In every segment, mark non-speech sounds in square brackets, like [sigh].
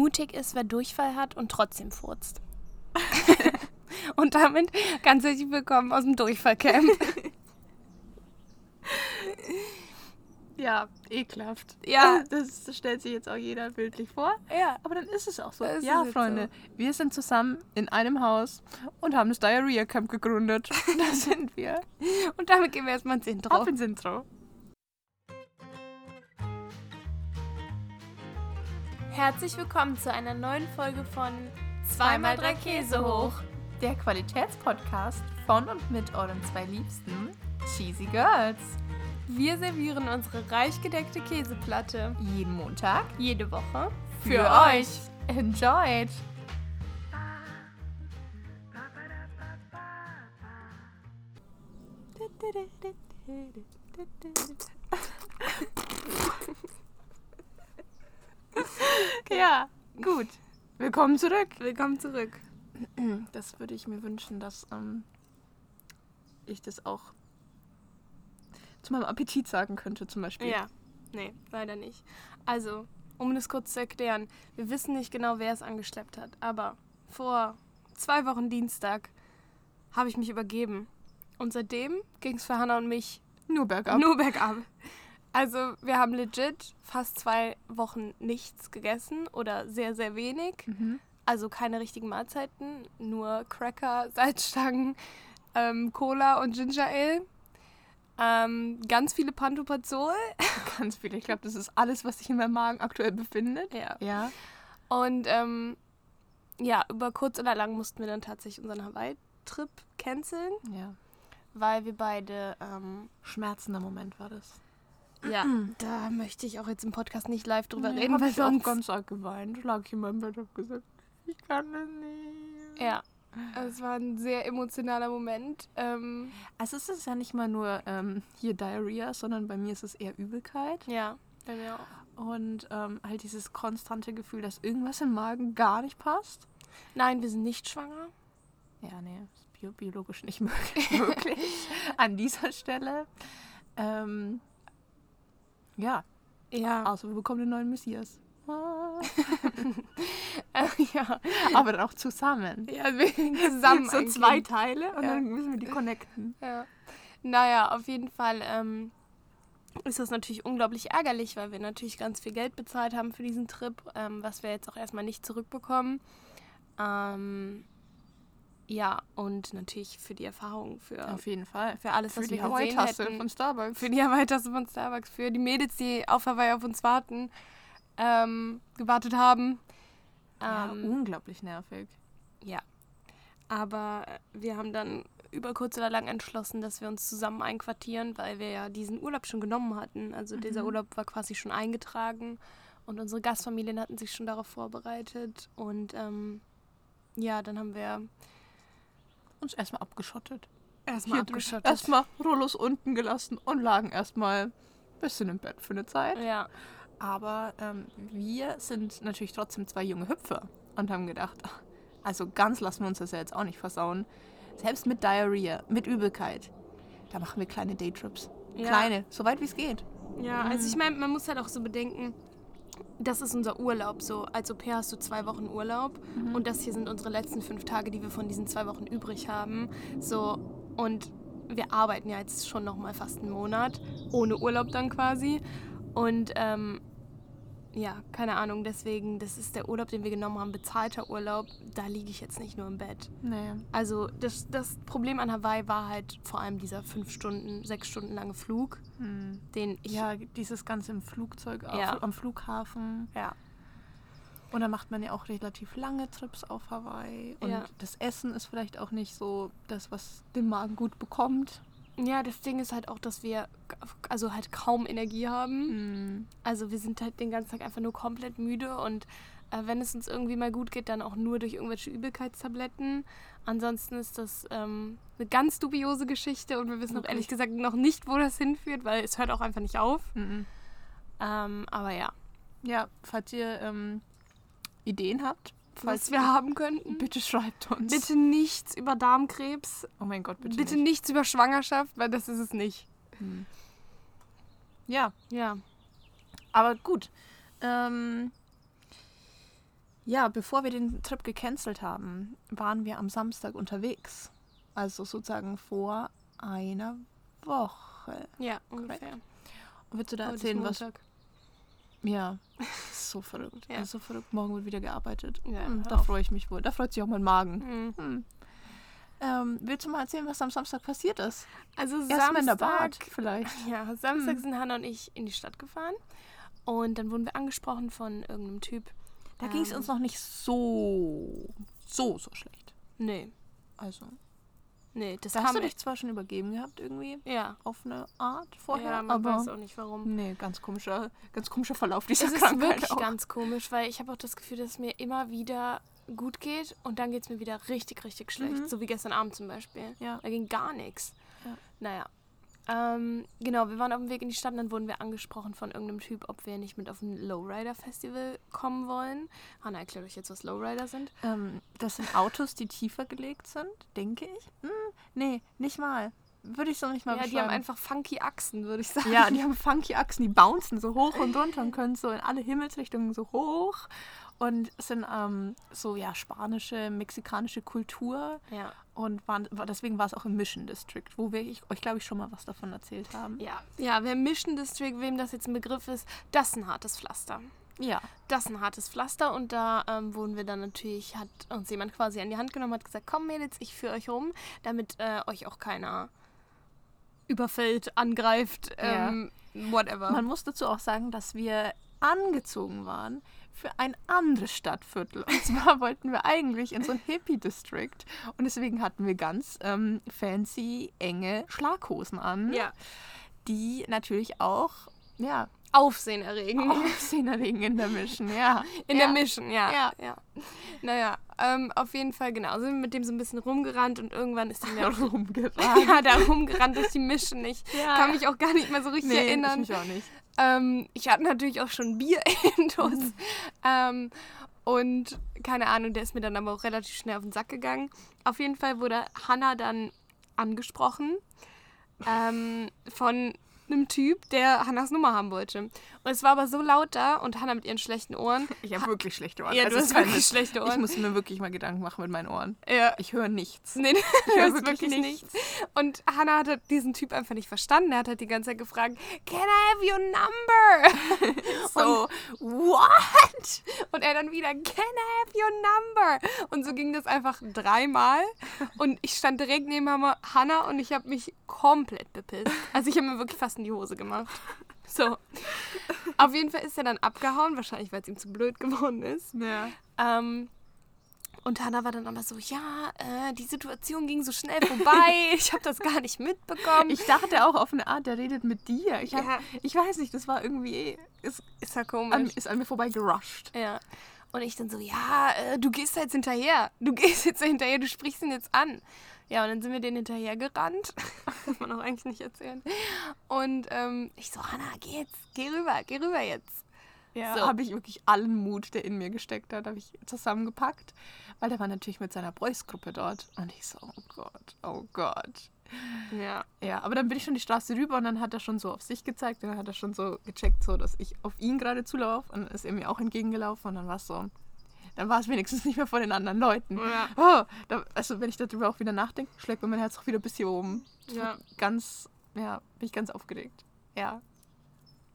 Mutig ist, wer Durchfall hat und trotzdem furzt. [laughs] und damit ganz herzlich willkommen aus dem Durchfallcamp. [laughs] Ja, ekelhaft. Ja. Das stellt sich jetzt auch jeder bildlich vor. Ja. Aber dann ist es auch so. Ja, Freunde, wir sind zusammen in einem Haus und haben das Diarrhea Camp gegründet. [laughs] da sind wir. Und damit gehen wir erstmal ins Intro. Auf ins Intro. Herzlich willkommen zu einer neuen Folge von Zweimal drei Käse hoch. Der Qualitätspodcast von und mit euren zwei Liebsten, Cheesy Girls. Wir servieren unsere reich gedeckte Käseplatte Jeden Montag jede Woche für, euch. Enjoyed! [laughs] [laughs] Ja, gut. Willkommen zurück. Willkommen zurück. Das würde ich mir wünschen, dass ähm, ich das auch zu meinem Appetit sagen könnte, zum Beispiel. Ja, nee, leider nicht. Also, um das kurz zu erklären, wir wissen nicht genau, wer es angeschleppt hat, aber vor zwei Wochen Dienstag habe ich mich übergeben. Und seitdem ging es für Hannah und mich Nur bergab. nur bergab. Also, wir haben legit fast zwei Wochen nichts gegessen oder sehr, sehr wenig. Mhm. Also keine richtigen Mahlzeiten, nur Cracker, [laughs] Salzstangen, ähm, Cola und Ginger Ale. Ähm, ganz viele Pantoprazol. [laughs] Ganz viel. Ich glaube, das ist alles, was sich in meinem Magen aktuell befindet. Ja. Ja. Und ähm, ja, über kurz oder lang mussten wir dann tatsächlich unseren Hawaii-Trip canceln, Ja. weil wir beide, ähm, Schmerzender Moment war das. Ja, [clears throat] da möchte ich auch jetzt im Podcast nicht live drüber Nee, reden, weil ich auch sonst... ganz arg geweint. Lag ich in meinem Bett und hab gesagt, ich kann das nicht. Ja, es war ein sehr emotionaler Moment. Ähm, Also es ist ja nicht mal nur ähm, hier Diarrhea, sondern bei mir ist es eher Übelkeit. ja, bei mir auch. Und ähm, halt dieses konstante Gefühl, dass irgendwas im Magen gar nicht passt. Nein, wir sind nicht schwanger. Ja, nee, ist bio biologisch nicht [laughs] möglich. möglich [laughs] an dieser Stelle. Ähm, ja, Ja, außer wir bekommen den neuen Messias. Ah. äh, [laughs] ja. Aber dann auch zusammen. Ja, [laughs] zusammen so zwei Kind. Teile und Ja. dann müssen wir die [laughs] connecten. Ja. Naja, auf jeden Fall ähm, ist das natürlich unglaublich ärgerlich, weil wir natürlich ganz viel Geld bezahlt haben für diesen Trip, ähm, was wir jetzt auch erstmal nicht zurückbekommen. Ähm, ja, und natürlich für die Erfahrung, für, Auf jeden Fall. für alles, Für was die wir gesehen Hawaii-Tasse hätten. von Starbucks. Für die Hawaii-Tasse von Starbucks, für die Mädels, die auf Hawaii auf uns warten, ähm, gewartet haben. ja, Ähm, unglaublich nervig. Ja. Aber wir haben dann über kurz oder lang entschlossen, dass wir uns zusammen einquartieren, weil wir ja diesen Urlaub schon genommen hatten. Also dieser Mhm. Urlaub war quasi schon eingetragen und unsere Gastfamilien hatten sich schon darauf vorbereitet. Und ähm, ja, dann haben wir Uns erstmal abgeschottet. erstmal abgeschottet. Erstmal Rollos unten gelassen und lagen erstmal ein bisschen im Bett für eine Zeit. Ja, Aber ähm, wir sind natürlich trotzdem zwei junge Hüpfer und haben gedacht, ach, [laughs] also ganz lassen wir uns das ja jetzt auch nicht versauen. Selbst mit Diarrhea, mit Übelkeit, da machen wir kleine Daytrips. Ja. Kleine, so weit wie es geht. ja. Also ich meine, man muss halt auch so bedenken, das ist unser Urlaub. So als Au pair hast du zwei Wochen Urlaub und das hier sind unsere letzten fünf Tage, die wir von diesen zwei Wochen übrig haben. So und wir arbeiten ja jetzt schon noch mal fast einen Monat ohne Urlaub dann quasi und ähm, ja, keine Ahnung, deswegen, das ist der Urlaub, den wir genommen haben, bezahlter Urlaub, da liege ich jetzt nicht nur im Bett. Nee. Also das, das Problem an Hawaii war halt vor allem dieser fünf Stunden, sechs Stunden lange Flug. Den ich... Ja, dieses Ganze im Flugzeug, auf, Ja. am Flughafen. ja. Und da macht man ja auch relativ lange Trips auf Hawaii. Und Ja. das Essen ist vielleicht auch nicht so das, was den Magen gut bekommt. Ja, das Ding ist halt auch, dass wir also halt kaum Energie haben. Hm. Also wir sind halt den ganzen Tag einfach nur komplett müde und äh, wenn es uns irgendwie mal gut geht, dann auch nur durch irgendwelche Übelkeitstabletten. Ansonsten ist das ähm, eine ganz dubiose Geschichte und wir wissen auch Wirklich? ehrlich gesagt noch nicht, wo das hinführt, weil es hört auch einfach nicht auf. Mhm. Ähm, aber ja, Ja, falls ihr ähm, Ideen habt, falls falls wir haben könnten. bitte schreibt uns. Bitte nichts über Darmkrebs, Oh mein Gott, bitte, bitte, nicht. nichts über Schwangerschaft, weil das ist es nicht. Hm. Ja, Ja. aber gut. Ähm, Ja, bevor wir den Trip gecancelt haben, waren wir am Samstag unterwegs. Also sozusagen vor einer Woche. Ja, ungefähr. Und willst du da ist erzählen, was. Ja, [laughs] so verrückt. Ja. Also so verrückt. Morgen wird wieder gearbeitet. Ja, Hm, da freue ich mich wohl. Da freut sich auch mein Magen. Mhm. Hm. Ähm, willst du mal erzählen, was am Samstag passiert ist? Also Erstmal in der Samstag, vielleicht. [laughs] ja, Samstag Hm. sind Hannah und ich in die Stadt gefahren und dann wurden wir angesprochen von irgendeinem Typ. Da ging es Ähm, uns noch nicht so, so, so schlecht. Nee, Also, nee, das da hast du dich zwar schon übergeben gehabt irgendwie, Ja, auf eine Art vorher, ja, man aber weiß auch nicht warum. nee, ganz komischer, ganz komischer Verlauf dieser Es ist Krankheit wirklich auch. ganz komisch, weil ich habe auch das Gefühl, dass es mir immer wieder gut geht und dann geht es mir wieder richtig, richtig schlecht. Mhm. So wie gestern Abend zum Beispiel. Ja. Da ging gar nichts. Ja. Naja. Ähm, genau, wir waren auf dem Weg in die Stadt und dann wurden wir angesprochen von irgendeinem Typ, ob wir nicht mit auf ein Lowrider-Festival kommen wollen. Hanna, erklärt euch jetzt, was Lowrider sind. Ähm, das sind Autos, die tiefer gelegt sind, denke ich. Hm, nee, nicht mal. Würde ich so nicht mal ja, die haben einfach funky Achsen, würde ich sagen. Ja, die haben funky Achsen, die bouncen so hoch und runter und können so in alle Himmelsrichtungen so hoch. Und es sind ähm, so, ja, spanische, mexikanische Kultur. Ja. Und waren, war, deswegen war es auch im Mission District, wo wir ich, euch, glaube ich, schon mal was davon erzählt haben. Ja. ja, wer Mission District, wem das jetzt ein Begriff ist, das ist ein hartes Pflaster. Ja. Das ist ein hartes Pflaster und da ähm, wurden wir dann natürlich, hat uns jemand quasi an die Hand genommen, hat gesagt, komm Mädels, ich führe euch rum, damit äh, euch auch keiner überfällt, angreift, Ja. ähm, whatever. Man muss dazu auch sagen, dass wir angezogen waren für ein anderes Stadtviertel. Und zwar [laughs] wollten wir eigentlich in so ein Hippie-District. Und deswegen hatten wir ganz ähm, fancy, enge Schlaghosen an, ja, die natürlich auch, ja, Aufsehen erregen. Aufsehen erregen in der Mission, ja. In ja. der Mission, ja. Ja. ja. Naja, ähm, auf jeden Fall, genau. Sind wir mit dem so ein bisschen rumgerannt und irgendwann ist der [laughs] [laughs] rumgerannt. ja, da rumgerannt durch die Mission. Ich Ja. kann mich auch gar nicht mehr so richtig Nee, erinnern. ich mich auch nicht. Ähm, ich hatte natürlich auch schon Bier [laughs] intus. Mhm. Ähm, und keine Ahnung, der ist mir dann aber auch relativ schnell auf den Sack gegangen. Auf jeden Fall wurde Hannah dann angesprochen ähm, von einem Typ, der Hannas Nummer haben wollte. Und es war aber so laut da und Hannah mit ihren schlechten Ohren. [laughs] Ich habe wirklich schlechte Ohren. Ja, Also du hast wirklich schlechte Ich Ohren. muss mir wirklich mal Gedanken machen mit meinen Ohren. Ja. Ich höre nichts. Nee, [laughs] du höre hörst wirklich wirklich nichts. Und Hannah hat halt diesen Typ einfach nicht verstanden. Er hat halt die ganze Zeit gefragt, can I have your number? [laughs] So, what? Und er dann wieder, can I have your number? Und so ging das einfach dreimal. Und ich stand direkt neben Hannah und ich habe mich komplett bepisst. Also ich habe mir wirklich fast in die Hose gemacht. [laughs] So. Auf jeden Fall ist er dann abgehauen, wahrscheinlich weil es ihm zu blöd geworden ist. Ja. Ähm, und Hannah war dann aber so, ja, äh, die Situation ging so schnell vorbei, [laughs] ich habe das gar nicht mitbekommen. Ich dachte auch auf eine Art, der redet mit dir. Ich, hab, Ja. ich weiß nicht, das war irgendwie, ist, ist ja an, komisch. ist an mir vorbei gerusht. Ja. Und ich dann so, ja, äh, du gehst da jetzt hinterher. Du gehst jetzt da hinterher, du sprichst ihn jetzt an. Ja, und dann sind wir den hinterher gerannt. [laughs] Kann man auch eigentlich nicht erzählen. Und ähm, ich so, Hannah, geh jetzt, geh rüber, geh rüber jetzt. Ja, So. habe ich wirklich allen Mut, der in mir gesteckt hat, habe ich zusammengepackt. Weil der war natürlich mit seiner Boys-Gruppe dort. Und ich so, oh Gott, oh Gott. Ja. Ja, aber dann bin ich schon die Straße rüber und dann hat er schon so auf sich gezeigt. Und dann hat er schon so gecheckt, so, dass ich auf ihn gerade zulaufe. Und dann ist er mir auch entgegengelaufen. Und dann war es so, dann war es wenigstens nicht mehr vor den anderen Leuten. Ja. Oh, da, also wenn ich darüber auch wieder nachdenke, schlägt mir mein Herz auch wieder bis hier oben. Ja. Ganz, ja, bin ich ganz aufgeregt. Ja.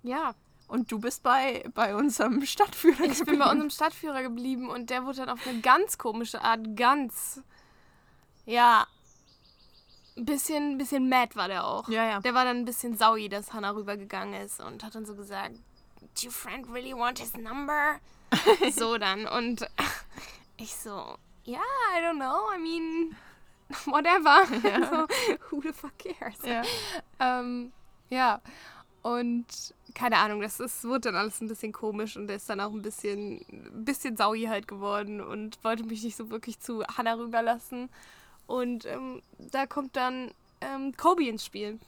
Ja. Und du bist bei, bei unserem Stadtführer Ich bin bei unserem Stadtführer geblieben und der wurde dann auf eine ganz komische Art ganz, ja, ein bisschen, bisschen mad war der auch. Ja, ja. Der war dann ein bisschen saui, dass Hannah rübergegangen ist und hat dann so gesagt, do your friend really want his number? [laughs] so dann und [laughs] ich so, ja, I don't know, I mean, [laughs] whatever. so, who the fuck cares? Ja. Ähm, ja, und keine Ahnung, das ist, wurde dann alles ein bisschen komisch und der ist dann auch ein bisschen, ein bisschen saui halt geworden und wollte mich nicht so wirklich zu Hannah rüberlassen. Und ähm, da kommt dann ähm, Kobe ins Spiel.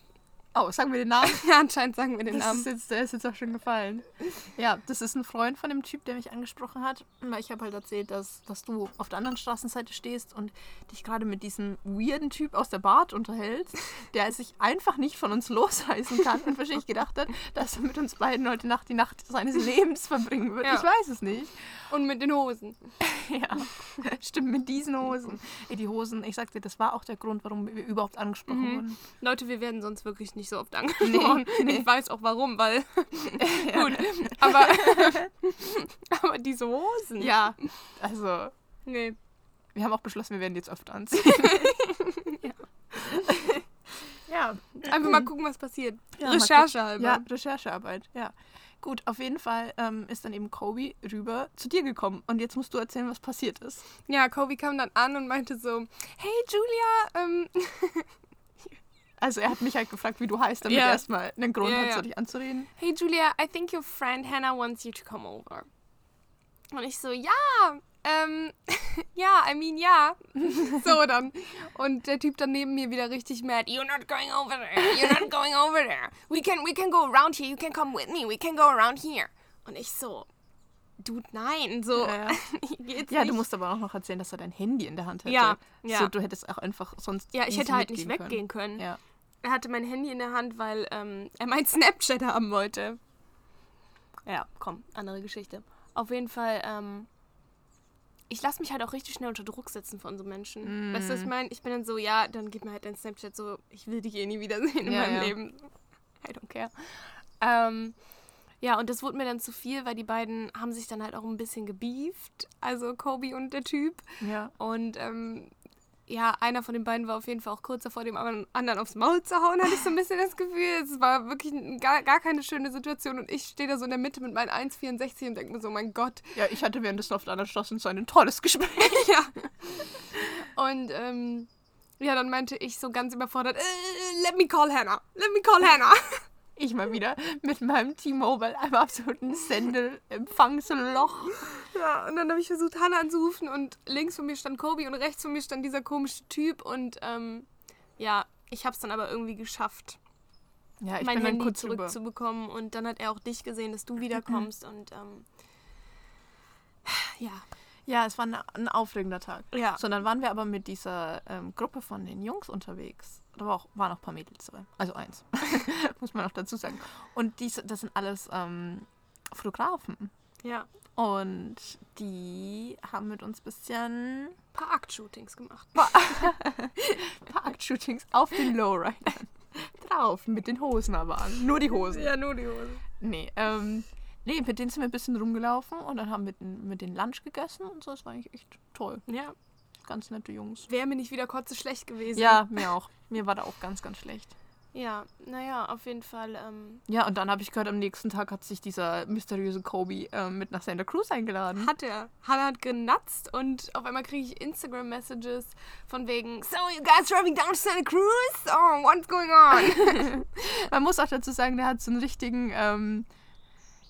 Oh, sagen wir den Namen? [laughs] Ja, anscheinend sagen wir den Das Namen. ist jetzt, der ist jetzt auch schon gefallen. Ja, das ist ein Freund von dem Typ, der mich angesprochen hat. Weil ich habe halt erzählt, dass, dass du auf der anderen Straßenseite stehst und dich gerade mit diesem weirden Typ aus der Bart unterhältst, der sich einfach nicht von uns losreißen kann und wahrscheinlich gedacht hat, dass er mit uns beiden heute Nacht die Nacht seines Lebens verbringen wird. Ja. Ich weiß es nicht. Und mit den Hosen. [laughs] Ja, stimmt, mit diesen Hosen. Ey, die Hosen, ich sag dir, das war auch der Grund, warum wir überhaupt angesprochen Mhm. wurden. Leute, wir werden sonst wirklich nicht so oft angesprochen. nee. Ich weiß auch warum, weil. [laughs] Gut. Aber, [laughs] aber diese Hosen. Ja, also Nee. wir haben auch beschlossen, wir werden die jetzt öfter anziehen. [laughs] ja. Einfach mal gucken, was passiert. Ja, mal Recherche halber. Ja, Recherchearbeit, ja. Gut, auf jeden Fall ähm, ist dann eben Kobe rüber zu dir gekommen. Und jetzt musst du erzählen, was passiert ist. Ja, Kobe kam dann an und meinte so: Hey Julia, ähm, Also er hat mich halt gefragt, wie du heißt, damit Ja. er erstmal einen Grund Ja, hat, so dich anzureden. hey Julia, I think your friend Hannah wants you to come over. Und ich so, ja, ähm, [laughs] ja, I mean, ja. [laughs] so dann. Und der Typ dann neben mir wieder richtig mad. You're not going over there. You're not [laughs] going over there. We can, we can go around here. You can come with me. We can go around here. Und ich so, Dude, nein. So, Ja, ja. [laughs] geht's Ja, nicht. du musst aber auch noch erzählen, dass er dein Handy in der Hand hätte. Ja, ja. So, du hättest auch einfach sonst. Ja, ich hätte halt nicht weggehen können. Ja. Er hatte mein Handy in der Hand, weil ähm, er mein Snapchat haben wollte. Ja, komm, andere Geschichte. Auf jeden Fall, ähm, ich lasse mich halt auch richtig schnell unter Druck setzen von so Menschen. Mm. Weißt du, was ich meine? Ich bin dann so, ja, dann gib mir halt dein Snapchat so, ich will dich eh nie wiedersehen in meinem. Leben. [laughs] I don't care. Ähm, ja, und das wurde mir dann zu viel, weil die beiden haben sich dann halt auch ein bisschen gebieft. Also Kobe und der Typ. Ja. Und ähm, ja, einer von den beiden war auf jeden Fall auch kurz davor, dem anderen aufs Maul zu hauen, hatte ich so ein bisschen das Gefühl. Es war wirklich gar, gar keine schöne Situation und ich stehe da so in der Mitte mit meinen 1,64 und denke mir so, mein Gott. Ja, ich hatte währenddessen auf der anderen Straße so ein tolles Gespräch. [laughs] ja. Und ähm, ja, dann meinte ich so ganz überfordert, äh, let me call Hannah, let me call Hannah. Ich mal wieder mit meinem T-Mobile einem absoluten Sendeempfangsloch. Ja, und dann habe ich versucht, Hannah anzurufen und links von mir stand Kobe und rechts von mir stand dieser komische Typ und ähm, ja, ich habe es dann aber irgendwie geschafft. Ja, ich mein bin dann Handy kurz zurückzubekommen und dann hat er auch dich gesehen, dass du wiederkommst und ähm, ja. Ja, es war ein, aufregender Tag. Ja. So, dann waren wir aber mit dieser ähm, Gruppe von den Jungs unterwegs. Da war auch, waren auch ein paar Mädels dabei. Also eins. [laughs] Muss man auch dazu sagen. Und diese, das sind alles ähm, Fotografen. Ja. Und die haben mit uns ein bisschen Ein paar Aktshootings gemacht. ein [laughs] paar Aktshootings auf den Lowridern [laughs] drauf. Mit den Hosen aber an. Nur die Hosen. Ja, nur die Hose. Nee, ähm, nee, mit denen sind wir ein bisschen rumgelaufen und dann haben wir mit, mit denen Lunch gegessen und so. Das war eigentlich echt toll. Ja. Ganz nette Jungs. Wäre mir nicht wieder kotze schlecht gewesen. Ja, mir auch. Mir war da auch ganz, ganz schlecht. Ja, naja, auf jeden Fall. Ähm, Ja, und dann habe ich gehört, am nächsten Tag hat sich dieser mysteriöse Kobe ähm, mit nach Santa Cruz eingeladen. hat er. Hannah hat genatzt und auf einmal kriege ich Instagram-Messages von wegen So, you guys driving down to Santa Cruz? Oh, what's going on? [laughs] Man muss auch dazu sagen, der hat so einen richtigen, ähm,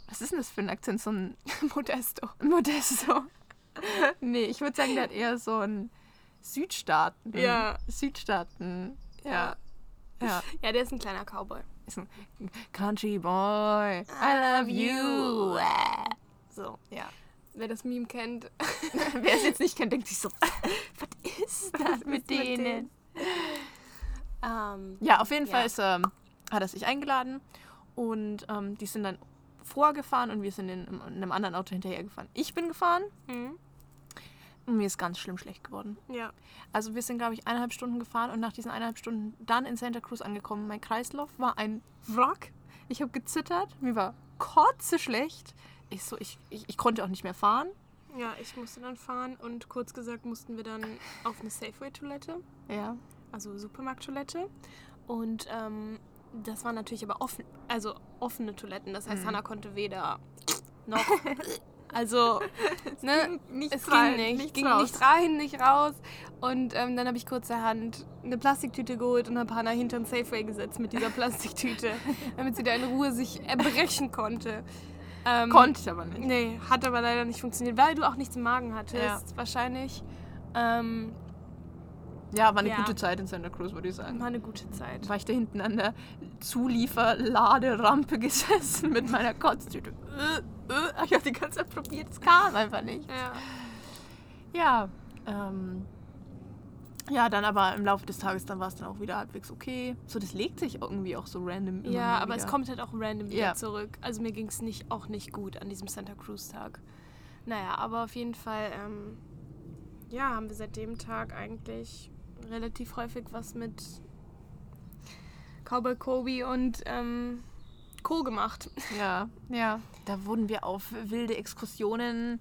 was ist denn das für ein Akzent? So ein [laughs] Modesto. Modesto. [laughs] nee, ich würde sagen, der hat eher so einen Südstaaten. Ja. Südstaaten. Ja. Ja. Ja, der ist ein kleiner Cowboy. Ist ein Country Boy. I love you. So, Ja. wer das Meme kennt. [laughs] Wer es jetzt nicht kennt, denkt sich so, was ist das mit mit denen? denen? ähm, Ja, auf jeden Ja. Fall ist, ähm, hat er sich eingeladen und ähm, die sind dann vorgefahren und wir sind in, in einem anderen Auto hinterhergefahren. Ich bin gefahren mhm. und mir ist ganz schlimm schlecht geworden. ja. Also wir sind, glaube ich, eineinhalb Stunden gefahren und nach diesen eineinhalb Stunden dann in Santa Cruz angekommen. Mein Kreislauf war ein Wrack. Ich habe gezittert, mir war kotze schlecht. Ich, so, ich, ich, ich konnte auch nicht mehr fahren. Ja, ich musste dann fahren und kurz gesagt mussten wir dann auf eine Safeway-Toilette, Ja. also Supermarkttoilette. Und ähm, das waren natürlich aber offen, also offene Toiletten. Das heißt, Mhm. Hannah konnte weder [laughs] noch. Also, ne? Nicht Es ging nicht. ging raus. nicht rein, nicht raus. Und ähm, dann habe ich kurzerhand eine Plastiktüte geholt und habe Hannah hinter den Safeway gesetzt mit dieser [laughs] Plastiktüte, damit sie da in Ruhe sich erbrechen konnte. Ähm, Konnte ich aber nicht. Nee, hat aber leider nicht funktioniert, weil du auch nichts im Magen hattest, Ja. wahrscheinlich. Ähm, Ja, war eine Ja. gute Zeit in Santa Cruz, würde ich sagen. War eine gute Zeit. War ich da hinten an der Zulieferladerampe [laughs] gesessen mit meiner Kotztüte. Äh, äh, Ich habe die ganze Zeit probiert, es kam einfach nicht. Ja. Ja, ähm, ja, dann aber im Laufe des Tages, dann war es dann auch wieder halbwegs okay. So, das legt sich irgendwie auch so random Ja, aber wieder. es kommt halt auch random wieder Ja. zurück. Also mir ging es nicht, auch nicht gut an diesem Santa Cruz-Tag. Naja, aber auf jeden Fall, ähm, ja, haben wir seit dem Tag eigentlich relativ häufig was mit Cowboy Kobe und ähm, Co. gemacht. Ja, ja. Da wurden wir auf wilde Exkursionen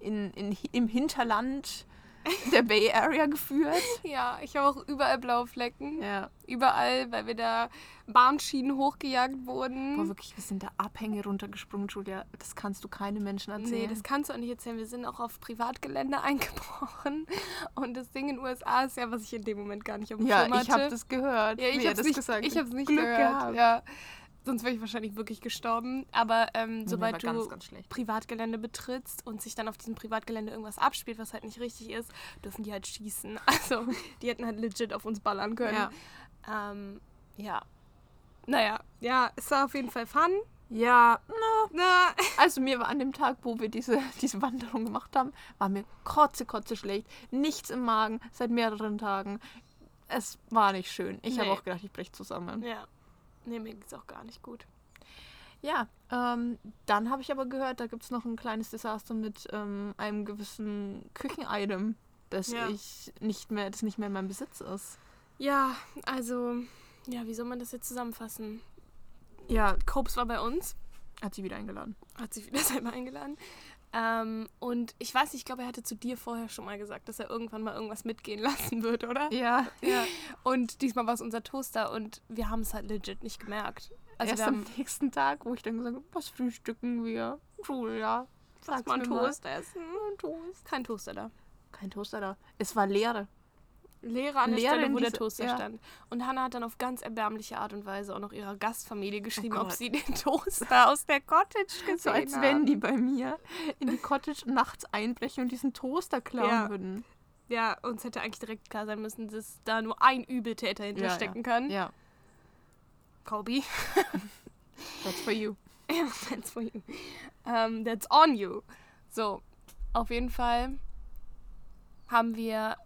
in, in, im Hinterland [laughs] der Bay Area geführt. Ja, ich habe auch überall blaue Flecken. Ja. Überall, weil wir da Bahnschienen hochgejagt wurden. Boah, wirklich, wir sind da Abhänge runtergesprungen, Julia. Das kannst du keinem Menschen erzählen. Nee, das kannst du auch nicht erzählen. Wir sind auch auf Privatgelände [laughs] eingebrochen. Und das Ding in den USA ist ja, was ich in dem Moment gar nicht auf dem ja, Schirm hatte. ich habe das gehört. Ja, ich wie er hab's das nicht, gesagt ich hab's nicht Glück gehört. gehabt. Ja. Sonst wäre ich wahrscheinlich wirklich gestorben. Aber ähm, sobald du ganz, ganz. Privatgelände betrittst und sich dann auf diesem Privatgelände irgendwas abspielt, was halt nicht richtig ist, dürfen die halt schießen. [laughs] Also die hätten halt legit auf uns ballern können. Ja. Ähm, ja. Naja, ja, es war auf jeden Fall fun. Ja, Na, [laughs] also mir war an dem Tag, wo wir diese, diese Wanderung gemacht haben, war mir kotze, kotze schlecht. Nichts im Magen seit mehreren Tagen. Es war nicht schön. Ich habe Nee. auch gedacht, ich breche zusammen. ja. Nee, mir geht's auch gar nicht gut. Ja, ähm, dann habe ich aber gehört, da gibt es noch ein kleines Desaster mit ähm, einem gewissen Küchenitem, das Ja. ich nicht mehr, das nicht mehr in meinem Besitz ist. Ja, also, ja, wie soll man das jetzt zusammenfassen? Ja, Copes war bei uns, hat sie wieder eingeladen. hat sich wieder [laughs] selber eingeladen. Ähm, und ich weiß nicht, ich glaube, er hatte zu dir vorher schon mal gesagt, dass er irgendwann mal irgendwas mitgehen [laughs] lassen wird, oder? Ja, ja. Und diesmal war es unser Toaster und wir haben es halt legit nicht gemerkt. Also Erst am nächsten Tag, wo ich dann gesagt habe, was frühstücken wir? Julia, sag's mal einen mal. Toast essen. Toast. Kein Toaster da. Kein Toaster da. Es war leere. Leere an der Leere Stelle, wo der diese- Toaster ja. stand. Und Hannah hat dann auf ganz erbärmliche Art und Weise auch noch ihrer Gastfamilie geschrieben, ob Gott. sie den Toaster aus der Cottage [laughs] gesehen So als wenn die bei mir in die Cottage nachts einbrechen und diesen Toaster klauen Ja. würden. Ja, uns hätte eigentlich direkt klar sein müssen, dass da nur ein Übeltäter hinterstecken kann. Ja, Kobe. [laughs] that's for you. [laughs] Ja, that's for you. Um, that's on you. So, auf jeden Fall haben wir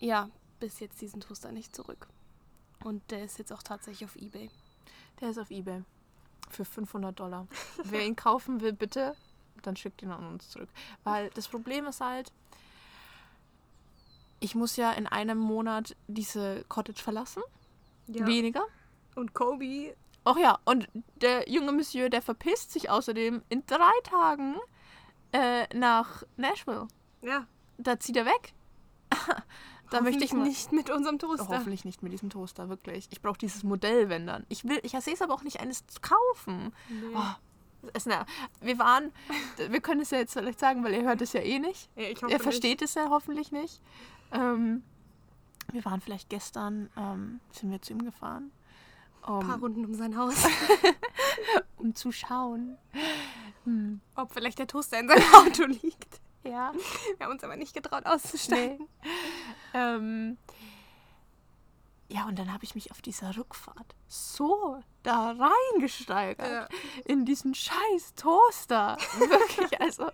ja bis jetzt diesen Toaster nicht zurück. Und der ist jetzt auch tatsächlich auf Ebay. Der ist auf Ebay. Für 500 Dollar. [laughs] Wer ihn kaufen will, bitte, dann schickt ihn an uns zurück. Weil das Problem ist halt, ich muss ja in einem Monat diese Cottage verlassen. Weniger. Und Kobe. Ach ja, und der junge Monsieur, der verpisst sich außerdem in drei Tagen äh, nach Nashville. Ja. Da zieht er weg. [laughs] da möchte ich mal, nicht mit unserem Toaster. Hoffentlich nicht mit diesem Toaster, wirklich. Ich brauche dieses Modell, wenn dann. Ich will, ich sehe es aber auch nicht, eines zu kaufen. Nee. Oh, es, na, wir waren, wir können es ja jetzt vielleicht sagen, weil ihr hört es ja eh nicht. Ja, Er versteht es ja hoffentlich nicht. Ähm, wir waren vielleicht gestern, ähm, sind wir zu ihm gefahren, Ein paar um, Runden um sein Haus. [laughs] um zu schauen. Hm. Ob vielleicht der Toaster in seinem Auto liegt. Ja. Wir haben uns aber nicht getraut auszusteigen. Ähm, ja, und dann habe ich mich auf dieser Rückfahrt so da reingesteigert Ja. in diesen scheiß Toaster. Wirklich, also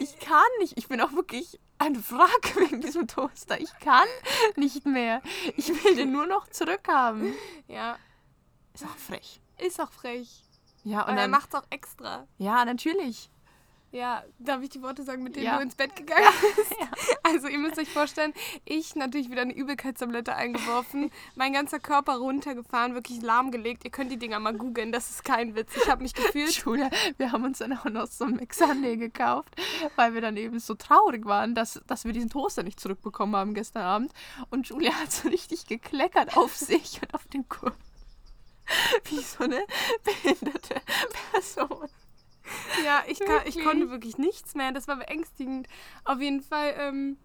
ich kann nicht. Ich bin auch wirklich ein Wrack wegen diesem Toaster. Ich kann nicht mehr. Ich will den nur noch zurückhaben. Ja, Ist auch frech. ist auch frech. Ja, Und und er dann, macht's auch extra. ja, natürlich. Ja, darf ich die Worte sagen, mit denen Ja. du ins Bett gegangen bist? [laughs] Also ihr müsst euch vorstellen, ich natürlich wieder eine Übelkeitstablette eingeworfen, [laughs] mein ganzer Körper runtergefahren, wirklich lahmgelegt. Ihr könnt die Dinger mal googeln, das ist kein Witz. Ich habe mich gefühlt. Julia, wir haben uns dann auch noch so ein Mexande gekauft, weil wir dann eben so traurig waren, dass, dass wir diesen Toaster nicht zurückbekommen haben gestern Abend. Und Julia hat so richtig gekleckert auf [laughs] sich und auf den Kurven. Wie so eine behinderte Person. Ja, ich, kann, ich konnte wirklich nichts mehr. Das war beängstigend. Auf jeden Fall, ähm,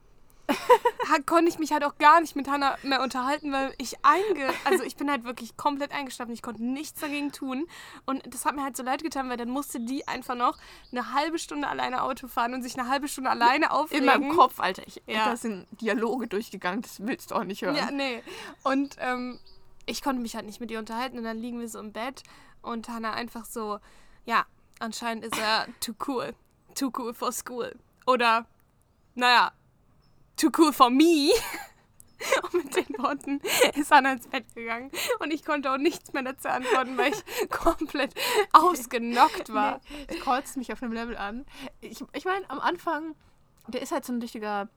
konnte ich mich halt auch gar nicht mit Hannah mehr unterhalten, weil ich einge... Also ich bin halt wirklich komplett eingeschlafen. Ich konnte nichts dagegen tun. Und das hat mir halt so leid getan, weil dann musste die einfach noch eine halbe Stunde alleine Auto fahren und sich eine halbe Stunde alleine In aufregen. meinem Kopf, Alter. Ich, Ja. Da sind Dialoge durchgegangen, das willst du auch nicht hören. Ja, nee. Und ähm, ich konnte mich halt nicht mit ihr unterhalten und dann liegen wir so im Bett und Hannah einfach so, ja, anscheinend ist er too cool. Too cool for school. Oder, naja, too cool for me. [laughs] Und mit den Worten ist Hannah ins Bett gegangen und ich konnte auch nichts mehr dazu antworten, weil ich [laughs] komplett ausgenockt war. Nee, es kotzt mich auf einem Level an. Ich, ich meine, am Anfang, der ist halt so ein richtiger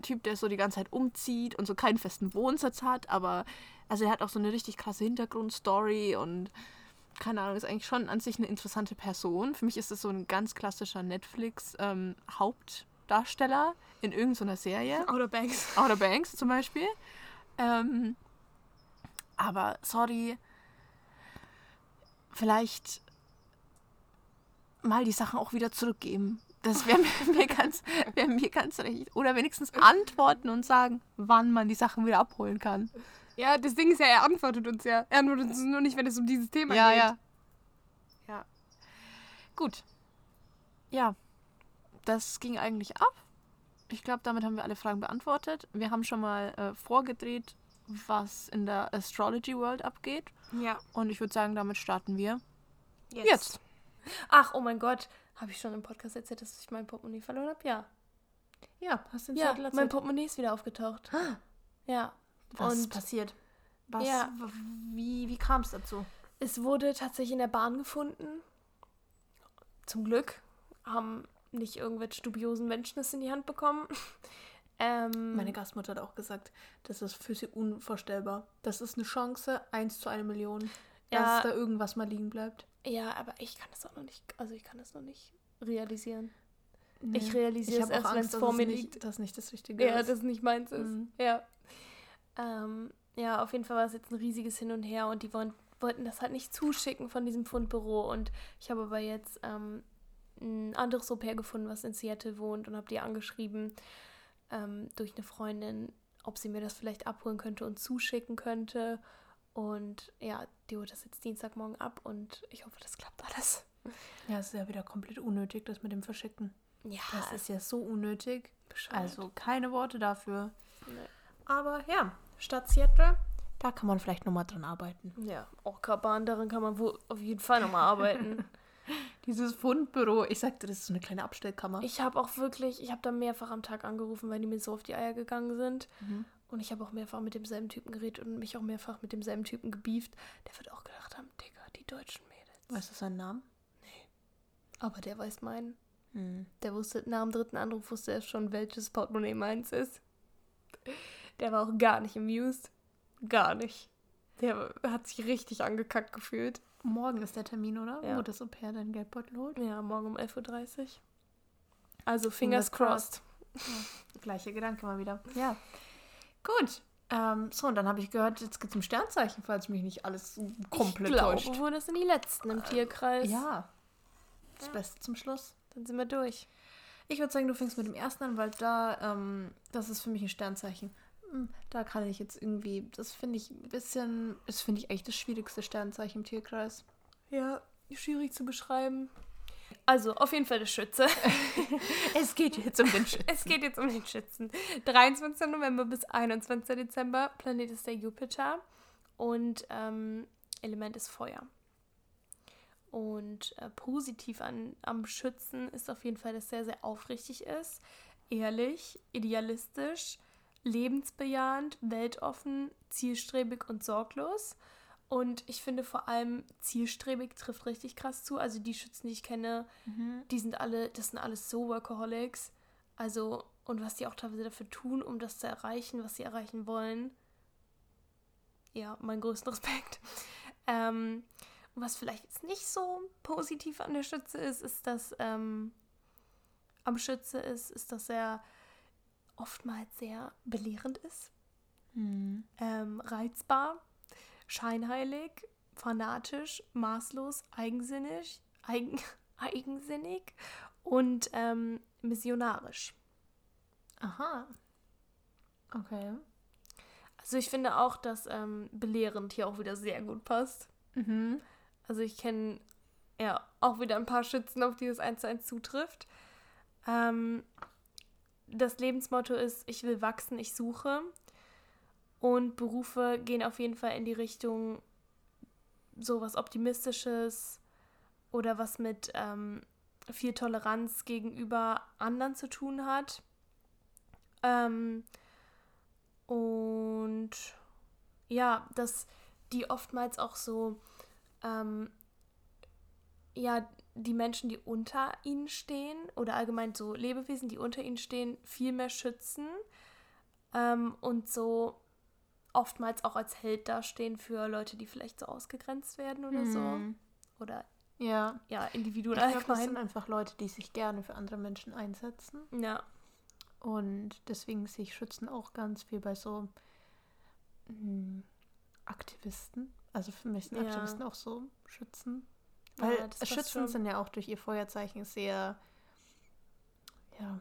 Typ, der so die ganze Zeit umzieht und so keinen festen Wohnsitz hat, aber also er hat auch so eine richtig krasse Hintergrundstory und keine Ahnung, ist eigentlich schon an sich eine interessante Person. Für mich ist es so ein ganz klassischer Netflix-Hauptdarsteller in irgendeiner Serie. [laughs] Outer Banks. Outer Banks zum Beispiel. Ähm, aber sorry, vielleicht mal die Sachen auch wieder zurückgeben. Das wäre mir, [laughs] mir, ganz, wär mir ganz recht. Oder wenigstens antworten und sagen, wann man die Sachen wieder abholen kann. Ja, das Ding ist ja, er antwortet uns ja. Er antwortet uns nur nicht, wenn es um dieses Thema Ja, geht. ja. Ja. Gut. Ja, das ging eigentlich ab. Ich glaube, damit haben wir alle Fragen beantwortet. Wir haben schon mal äh, vorgedreht, was in der Astrology World abgeht. Ja. Und ich würde sagen, damit starten wir Jetzt. jetzt. Ach, oh mein Gott. Habe ich schon im Podcast erzählt, dass ich mein Portemonnaie verloren habe? Ja. Ja, hast du den Ja, Zettel mein erzählt? Portemonnaie ist wieder aufgetaucht. Ja. Was ist und- passiert? Was, Ja. Wie, wie kam es dazu? Es wurde tatsächlich in der Bahn gefunden. Zum Glück haben nicht irgendwelche dubiosen Menschen es in die Hand bekommen. [laughs] ähm, Meine Gastmutter hat auch gesagt, das ist für sie unvorstellbar. Das ist eine Chance, 1 zu 1 Million, Ja. dass da irgendwas mal liegen bleibt. ja, aber ich kann das auch noch nicht, also ich kann das noch nicht realisieren. Nee. Ich realisiere es hab auch erst, wenn Angst, es vor mir nicht, liegt. Das nicht das Richtige Ja, ist. das nicht meins ist. Mhm. Ja. Ähm, ja, auf jeden Fall war es jetzt ein riesiges Hin und Her und die wollen, wollten das halt nicht zuschicken von diesem Fundbüro. Und ich habe aber jetzt ähm, ein anderes Au-pair gefunden, was in Seattle wohnt und habe die angeschrieben ähm, durch eine Freundin, ob sie mir das vielleicht abholen könnte und zuschicken könnte. Und ja, die holt das jetzt Dienstagmorgen ab und ich hoffe, das klappt alles. Ja, es ist ja wieder komplett unnötig, das mit dem Verschicken. Ja, Das ist ja so unnötig. bescheuert. Also keine Worte dafür. Nee. Aber ja, Stadt Seattle, da kann man vielleicht nochmal dran arbeiten. Ja, Orca-Bahn, daran kann man wohl auf jeden Fall nochmal arbeiten. [laughs] Dieses Fundbüro, ich sagte, das ist so eine kleine Abstellkammer. Ich habe auch wirklich, ich habe da mehrfach am Tag angerufen, weil die mir so auf die Eier gegangen sind. Mhm. Und ich habe auch mehrfach mit demselben Typen geredet und mich auch mehrfach mit demselben Typen gebieft. Der wird auch gedacht haben, Digga, die deutschen Mädels. Weißt du seinen Namen? Aber der weiß meinen. Hm. Der wusste, nach dem dritten Anruf wusste er schon, welches Portemonnaie meins ist. Der war auch gar nicht amused. Gar nicht. Der hat sich richtig angekackt gefühlt. Morgen ist der Termin, oder? Ja. Wo das Au-pair deinen Geldbeutel holt. Ja, morgen um 11.30 Uhr. Also fingers, Fingers crossed. crossed. Gleicher Gedanke mal wieder. Ja. Gut. Ähm, so, und dann habe ich gehört, jetzt geht es um Sternzeichen, falls mich nicht alles komplett ich glaube, täuscht. wohl das sind die letzten im Tierkreis. Ja. Das Beste zum Schluss. Dann sind wir durch. Ich würde sagen, du fängst mit dem ersten an, weil da, ähm, das ist für mich ein Sternzeichen. Hm, Da kann ich jetzt irgendwie, das finde ich ein bisschen, das finde ich eigentlich das schwierigste Sternzeichen im Tierkreis. Ja, schwierig zu beschreiben. Also, auf jeden Fall der Schütze. [laughs] Es geht jetzt um den [laughs] Schützen. Es geht jetzt um den Schützen. 23. November bis 21. Dezember. Planet ist der Jupiter. Und ähm, Element ist Feuer. Und äh, positiv an, am Schützen ist auf jeden Fall, dass er sehr aufrichtig ist, ehrlich, idealistisch, lebensbejahend, weltoffen, zielstrebig und sorglos. Und ich finde vor allem zielstrebig trifft richtig krass zu. Also die Schützen, die ich kenne, die sind alle, das sind alles so Workaholics. Also, und was die auch teilweise dafür tun, um das zu erreichen, was sie erreichen wollen. Ja, mein größten [laughs] Respekt. Ähm, was vielleicht jetzt nicht so positiv an der Schütze ist, ist, dass ähm, am Schütze ist, ist, dass er oftmals sehr belehrend ist, Hm. ähm, reizbar, scheinheilig, fanatisch, maßlos, eigensinnig, eigen, [laughs] eigensinnig und ähm, missionarisch. Aha. Okay. Also ich finde auch, dass ähm, belehrend hier auch wieder sehr gut passt. Mhm. Also ich kenne ja auch wieder ein paar Schützen, auf die das eins zu eins zutrifft. Ähm, das Lebensmotto ist, ich will wachsen, ich suche. Und Berufe gehen auf jeden Fall in die Richtung so was Optimistisches oder was mit ähm, viel Toleranz gegenüber anderen zu tun hat. Ähm, und ja, dass die oftmals auch so, ähm, ja, die Menschen, die unter ihnen stehen oder allgemein so Lebewesen, die unter ihnen stehen, viel mehr schützen ähm, und so oftmals auch als Held dastehen für Leute, die vielleicht so ausgegrenzt werden oder Mhm. so. Oder Ja. ja, Individuen Ich glaube, das sind allgemein. einfach Leute, die sich gerne für andere Menschen einsetzen. Ja, Und deswegen sehe ich Schützen auch ganz viel bei so mm, Aktivisten. Also für mich sind Ja. Aktivisten auch so Schützen. Ja, Weil das passt Schützen sind ja auch durch ihr Feuerzeichen sehr, ja,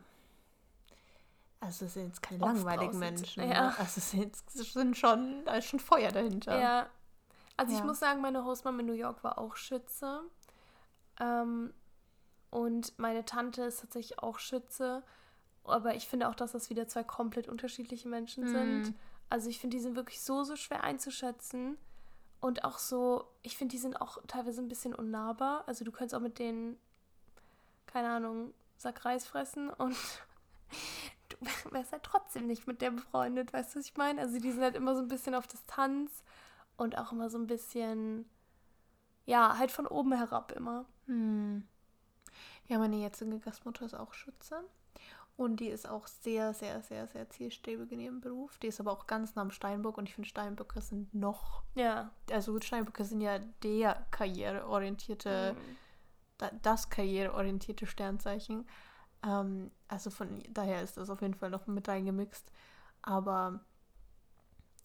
also es sind jetzt keine langweiligen. Menschen. Ja. Ne? Also es sind, sind schon, da ist schon Feuer dahinter. Ja. Also ich Ja. muss sagen, meine Hostmom in New York war auch Schütze. Ähm, und meine Tante ist tatsächlich auch Schütze. Aber ich finde auch, dass das wieder zwei komplett unterschiedliche Menschen Mhm. sind. Also ich finde, die sind wirklich so, so schwer einzuschätzen. Und auch so, ich finde, die sind auch teilweise ein bisschen unnahbar. Also du könntest auch mit denen, keine Ahnung, Sack Reis fressen und [laughs] du wärst halt trotzdem nicht mit der befreundet, weißt du, was ich meine? Also die sind halt immer so ein bisschen auf Distanz und auch immer so ein bisschen, ja, halt von oben herab immer. Hm. Ja, meine jetzige Gastmutter ist auch Schütze. Und die ist auch sehr, sehr, sehr, sehr zielstrebig in ihrem Beruf. Die ist aber auch ganz nah am Steinbock und ich finde, Steinböcke sind noch. Ja. Also gut, Steinböcke sind ja der karriereorientierte, Mhm. da, das karriereorientierte Sternzeichen. Ähm, also von daher ist das auf jeden Fall noch mit reingemixt. Aber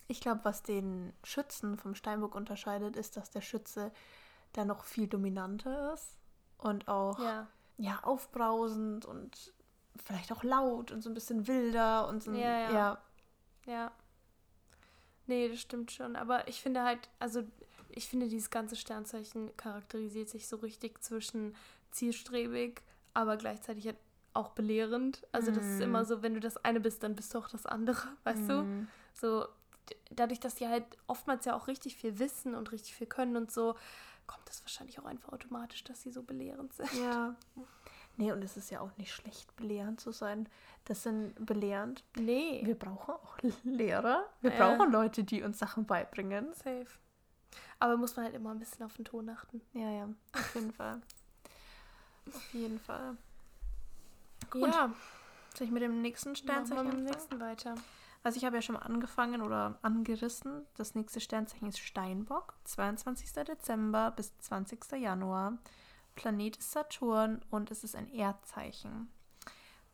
ich glaube, was den Schützen vom Steinbock unterscheidet, ist, dass der Schütze da noch viel dominanter ist und auch Ja. ja, aufbrausend und vielleicht auch laut und so ein bisschen wilder und so ein, Ja, ja. ja. Ja. Nee, das stimmt schon. Aber ich finde halt, also ich finde, dieses ganze Sternzeichen charakterisiert sich so richtig zwischen zielstrebig, aber gleichzeitig halt auch belehrend. Also das ist Mhm. immer so, wenn du das eine bist, dann bist du auch das andere, [laughs] weißt du? Mhm. So, dadurch, dass die halt oftmals ja auch richtig viel wissen und richtig viel können und so, kommt das wahrscheinlich auch einfach automatisch, dass sie so belehrend sind. Ja. [laughs] Nee, und es ist ja auch nicht schlecht, belehrend zu sein. Das sind belehrend. Nee. Wir brauchen auch [laughs] Lehrer. Wir Ja. brauchen Leute, die uns Sachen beibringen. Safe. Aber muss man halt immer ein bisschen auf den Ton achten. Ja, ja, auf jeden [laughs] Fall. Auf jeden Fall. Gut. Ja, Soll ich mit dem nächsten Sternzeichen mit dem nächsten weiter. Also ich habe ja schon mal angefangen oder angerissen. Das nächste Sternzeichen ist Steinbock, 22. Dezember bis 20. Januar. Planet ist Saturn und es ist ein Erdzeichen.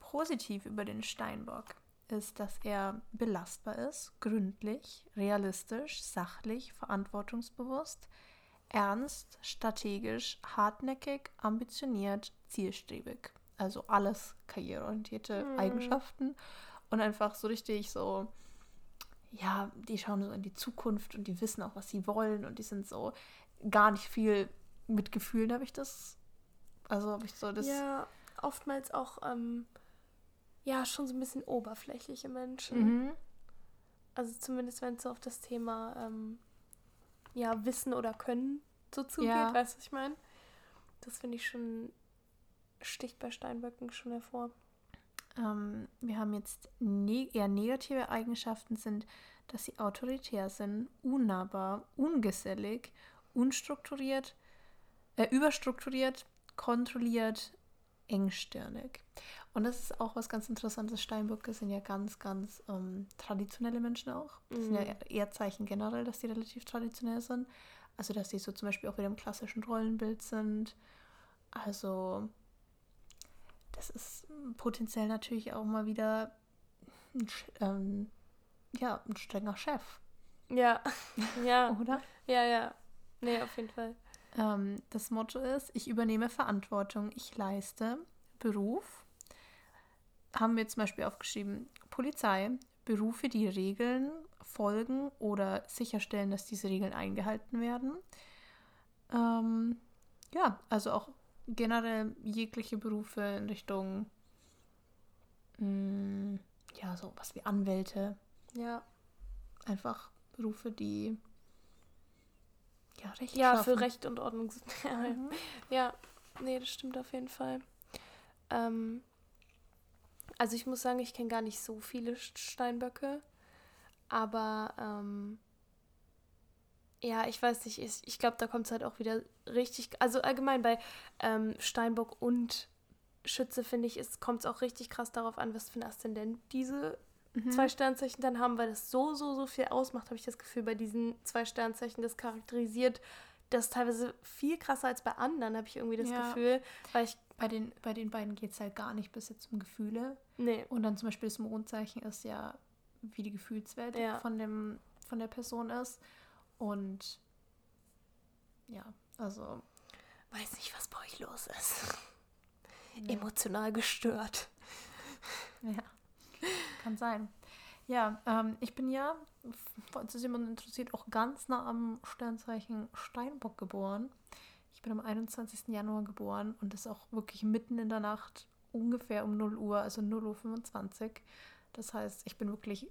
Positiv über den Steinbock ist, dass er belastbar ist, gründlich, realistisch, sachlich, verantwortungsbewusst, ernst, strategisch, hartnäckig, ambitioniert, zielstrebig. Also alles karriereorientierte Mhm. Eigenschaften und einfach so richtig so, ja, die schauen so in die Zukunft und die wissen auch, was sie wollen und die sind so gar nicht viel mit Gefühlen, habe ich das. Also habe ich so das. ja, oftmals auch, ähm, ja, schon so ein bisschen oberflächliche Menschen. Mhm. Also zumindest, wenn es so auf das Thema, ähm, ja, Wissen oder Können so zugeht, Ja. weißt du, was ich meine? Das finde ich schon, sticht bei Steinböcken schon hervor. Ähm, wir haben jetzt ne eher negative Eigenschaften sind, dass sie autoritär sind, unnahbar, ungesellig, unstrukturiert, äh, überstrukturiert, kontrolliert, engstirnig. Und das ist auch was ganz Interessantes. Steinböcke sind ja ganz, ganz ähm, traditionelle Menschen auch. Das sind ja Mhm. Erdzeichen generell, dass die relativ traditionell sind. Also, dass die so zum Beispiel auch wieder im klassischen Rollenbild sind. Also, das ist potenziell natürlich auch mal wieder ein, ähm, ja, ein strenger Chef, Ja, [laughs] ja, oder? ja, ja. Nee, auf jeden Fall. Ähm, das Motto ist, ich übernehme Verantwortung, ich leiste Beruf. Haben wir zum Beispiel aufgeschrieben, Polizei, Berufe, die Regeln folgen oder sicherstellen, dass diese Regeln eingehalten werden. Ähm, ja, also auch generell jegliche Berufe in Richtung, mh, mm, ja, so was wie Anwälte. Ja. Einfach Berufe, die ja, Recht Ja, schaffen. für Recht und Ordnung. sind- Mhm. ja, nee, das stimmt auf jeden Fall. Ähm, also ich muss sagen, ich kenne gar nicht so viele Steinböcke, aber ähm, ja, ich weiß nicht, ich, ich glaube, da kommt es halt auch wieder richtig, also allgemein bei ähm, Steinbock und Schütze, finde ich, kommt es auch richtig krass darauf an, was für ein Aszendent diese Mhm. zwei Sternzeichen dann haben, weil das so, so, so viel ausmacht, habe ich das Gefühl, bei diesen zwei Sternzeichen, das charakterisiert das teilweise viel krasser als bei anderen, habe ich irgendwie das Ja. Gefühl, weil ich, Bei den, bei den beiden geht es halt gar nicht bis jetzt um Gefühle. nee, Und dann zum Beispiel das Mondzeichen ist ja, wie die Gefühlswelt Ja. von, dem, von der Person ist. Und ja, also weiß nicht, was bei euch los ist. [laughs] Emotional gestört. Ja, [laughs] kann sein. Ja, ähm, ich bin ja, falls es jemand interessiert, auch ganz nah am Sternzeichen Steinbock geboren. Ich bin am 21. Januar geboren und das auch wirklich mitten in der Nacht, ungefähr um 0 Uhr, also 0 Uhr 25. Das heißt, ich bin wirklich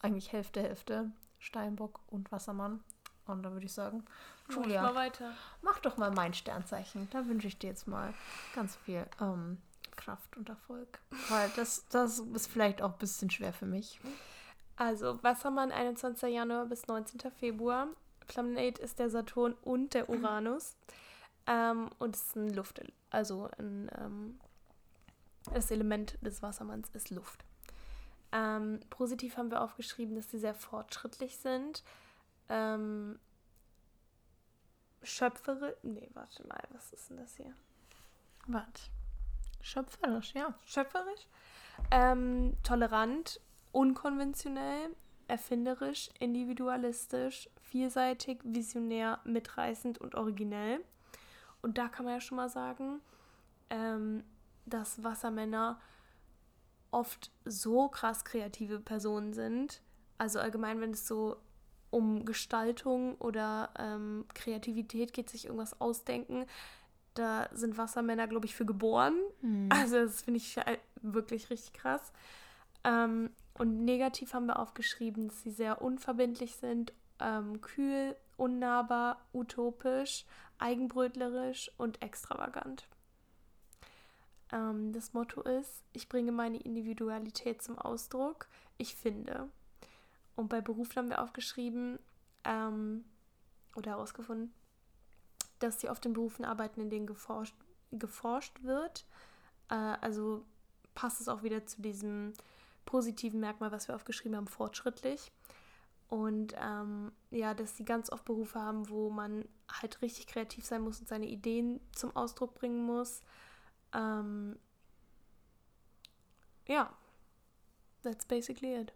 eigentlich Hälfte, Hälfte Steinbock und Wassermann. Und da würde ich sagen, Mach Julia, weiter. mach doch mal mein Sternzeichen. Da wünsche ich dir jetzt mal ganz viel ähm, Kraft und Erfolg. Weil das, das ist vielleicht auch ein bisschen schwer für mich. Also, Wassermann, 21. Januar bis 19. Februar. Planet ist der Saturn und der Uranus. Ähm, und es ist ein Luft, also ein, ähm, das Element des Wassermanns ist Luft. Ähm, positiv haben wir aufgeschrieben, dass sie sehr fortschrittlich sind. Ähm, Schöpfere. Nee, warte mal, was ist denn das hier? Was? Schöpferisch, ja. schöpferisch, ähm, tolerant, unkonventionell, erfinderisch, individualistisch, vielseitig, visionär, mitreißend und originell. Und da kann man ja schon mal sagen, ähm, dass Wassermänner oft so krass kreative Personen sind. Also allgemein, wenn es so um Gestaltung oder ähm, Kreativität geht, sich irgendwas ausdenken, da sind Wassermänner, glaube ich, für geboren. Mhm. Also das finde ich halt wirklich richtig krass. Ähm, und negativ haben wir aufgeschrieben, dass sie sehr unverbindlich sind, ähm, kühl, unnahbar, utopisch, eigenbrötlerisch und extravagant. Ähm, das Motto ist, ich bringe meine Individualität zum Ausdruck, ich finde. Und bei Beruf haben wir aufgeschrieben ähm, oder herausgefunden, dass sie auf den Berufen arbeiten, in denen geforscht, geforscht wird. Äh, also passt es auch wieder zu diesem positiven Merkmal, was wir aufgeschrieben haben, fortschrittlich. Und ähm, ja, dass sie ganz oft Berufe haben, wo man halt richtig kreativ sein muss und seine Ideen zum Ausdruck bringen muss. Ähm, ja, that's basically it.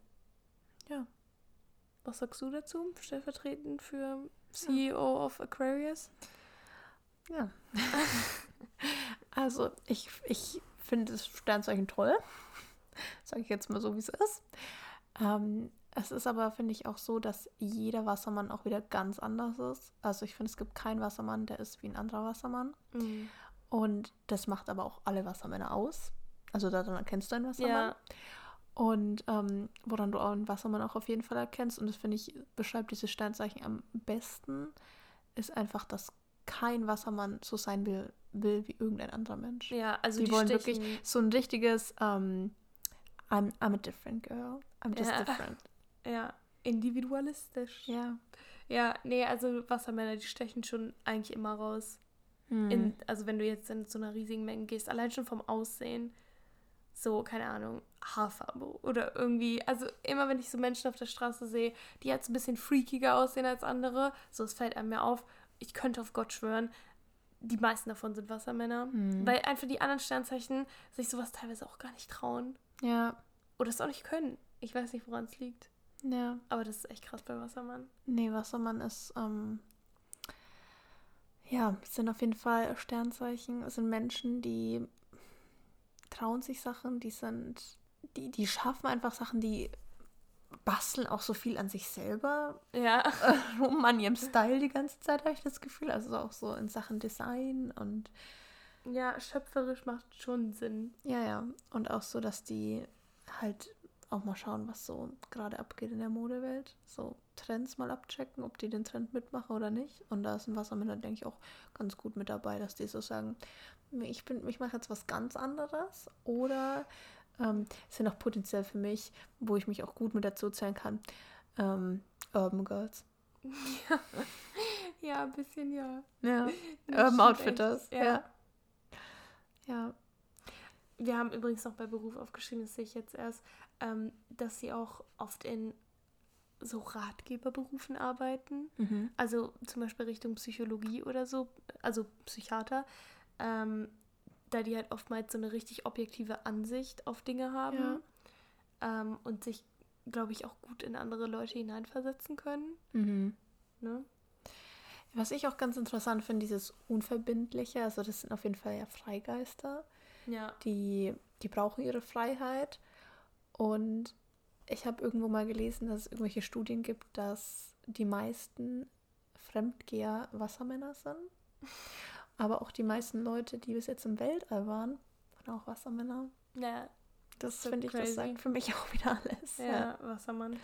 Ja. Was sagst du dazu, stellvertretend für CEO of Aquarius? Ja. also, ich, ich finde das Sternzeichen toll. Sage ich jetzt mal so, wie es ist. Ähm, es ist aber, finde ich, auch so, dass jeder Wassermann auch wieder ganz anders ist. Also, ich finde, es gibt keinen Wassermann, der ist wie ein anderer Wassermann. Mhm. Und das macht aber auch alle Wassermänner aus. Also, daran erkennst du einen Wassermann. Ja, Und ähm, woran du auch einen Wassermann auch auf jeden Fall erkennst, und das finde ich, beschreibt dieses Sternzeichen am besten, ist einfach, dass kein Wassermann so sein will, will wie irgendein anderer Mensch. ja, also die, die, wollen stechen, wirklich so ein richtiges ähm, I'm, I'm a different girl. I'm just Ja. different. [laughs] ja, individualistisch. Ja. Ja, nee, also Wassermänner, die stechen schon eigentlich immer raus. Hm. In, also wenn du jetzt in so einer riesigen Menge gehst, allein schon vom Aussehen, so, keine Ahnung, Haarfarbe oder irgendwie, also immer wenn ich so Menschen auf der Straße sehe, die jetzt ein bisschen freakiger aussehen als andere, so es fällt einem mehr auf, ich könnte auf Gott schwören, die meisten davon sind Wassermänner, Hm. weil einfach die anderen Sternzeichen sich sowas teilweise auch gar nicht trauen ja. oder es auch nicht können. Ich weiß nicht, woran es liegt, Ja. aber das ist echt krass bei Wassermann. Nee, Wassermann ist, ähm, ja, es sind auf jeden Fall Sternzeichen. Es sind Menschen, die trauen sich Sachen, die sind, die, die schaffen einfach Sachen, die basteln auch so viel an sich selber Ja. [laughs] rum, an ihrem Style die ganze Zeit, habe ich das Gefühl. Also auch so in Sachen Design und Ja, schöpferisch macht schon Sinn. ja, ja. Und auch so, dass die halt auch mal schauen, was so gerade abgeht in der Modewelt. So Trends mal abchecken, ob die den Trend mitmachen oder nicht. Und da ist ein Wassermänner, denke ich, auch ganz gut mit dabei, dass die so sagen, ich, bin, ich mache jetzt was ganz anderes. Oder ähm, sind auch potenziell für mich, wo ich mich auch gut mit dazu zählen kann, ähm, Urban Girls. [laughs] Ja, ein bisschen ja. Ja, Das Urban Outfitters. ja. Ja. ja. Wir haben übrigens noch bei Beruf aufgeschrieben, das sehe ich jetzt erst, ähm, dass sie auch oft in so Ratgeberberufen arbeiten. Mhm. Also zum Beispiel Richtung Psychologie oder so, also Psychiater. Ähm, da die halt oftmals so eine richtig objektive Ansicht auf Dinge haben. Ähm, und sich, glaube ich, auch gut in andere Leute hineinversetzen können. Mhm. Ne? Was ich auch ganz interessant finde, dieses Unverbindliche, also das sind auf jeden Fall ja Freigeister, Ja. die, die brauchen ihre Freiheit. Und ich habe irgendwo mal gelesen, dass es irgendwelche Studien gibt, dass die meisten Fremdgeher Wassermänner sind. [laughs] Aber auch die meisten Leute, die bis jetzt im Weltall waren, waren auch Wassermänner. Ja, Das So finde ich, das sagt für mich auch wieder alles. ja, Wassermann.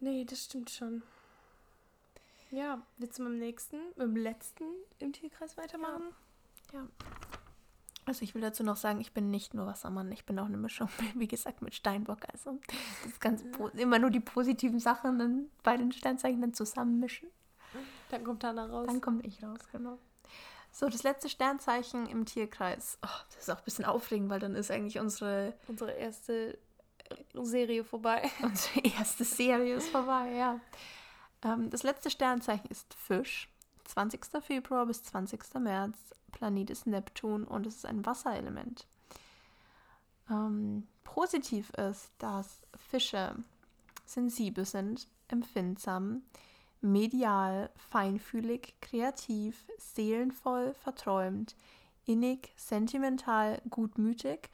Nee, das stimmt schon. Ja, willst du mit dem nächsten, mit dem letzten im Tierkreis weitermachen? Also ich will dazu noch sagen, ich bin nicht nur Wassermann, ich bin auch eine Mischung, [laughs] wie gesagt, mit Steinbock. Also das ist ganz immer nur die positiven Sachen dann bei den Sternzeichen dann zusammenmischen. Dann kommt Hannah raus. Dann komme ich raus, genau. So, das letzte Sternzeichen im Tierkreis. Oh, das ist auch ein bisschen aufregend, weil dann ist eigentlich unsere, Unsere erste äh, Serie vorbei. [laughs] unsere erste Serie ist vorbei, ja. Ähm, das letzte Sternzeichen ist Fisch. 20. Februar bis 20. März. Planet ist Neptun und es ist ein Wasserelement. Ähm, positiv ist, dass Fische sensibel sind, empfindsam, medial, feinfühlig, kreativ, seelenvoll, verträumt, innig, sentimental, gutmütig.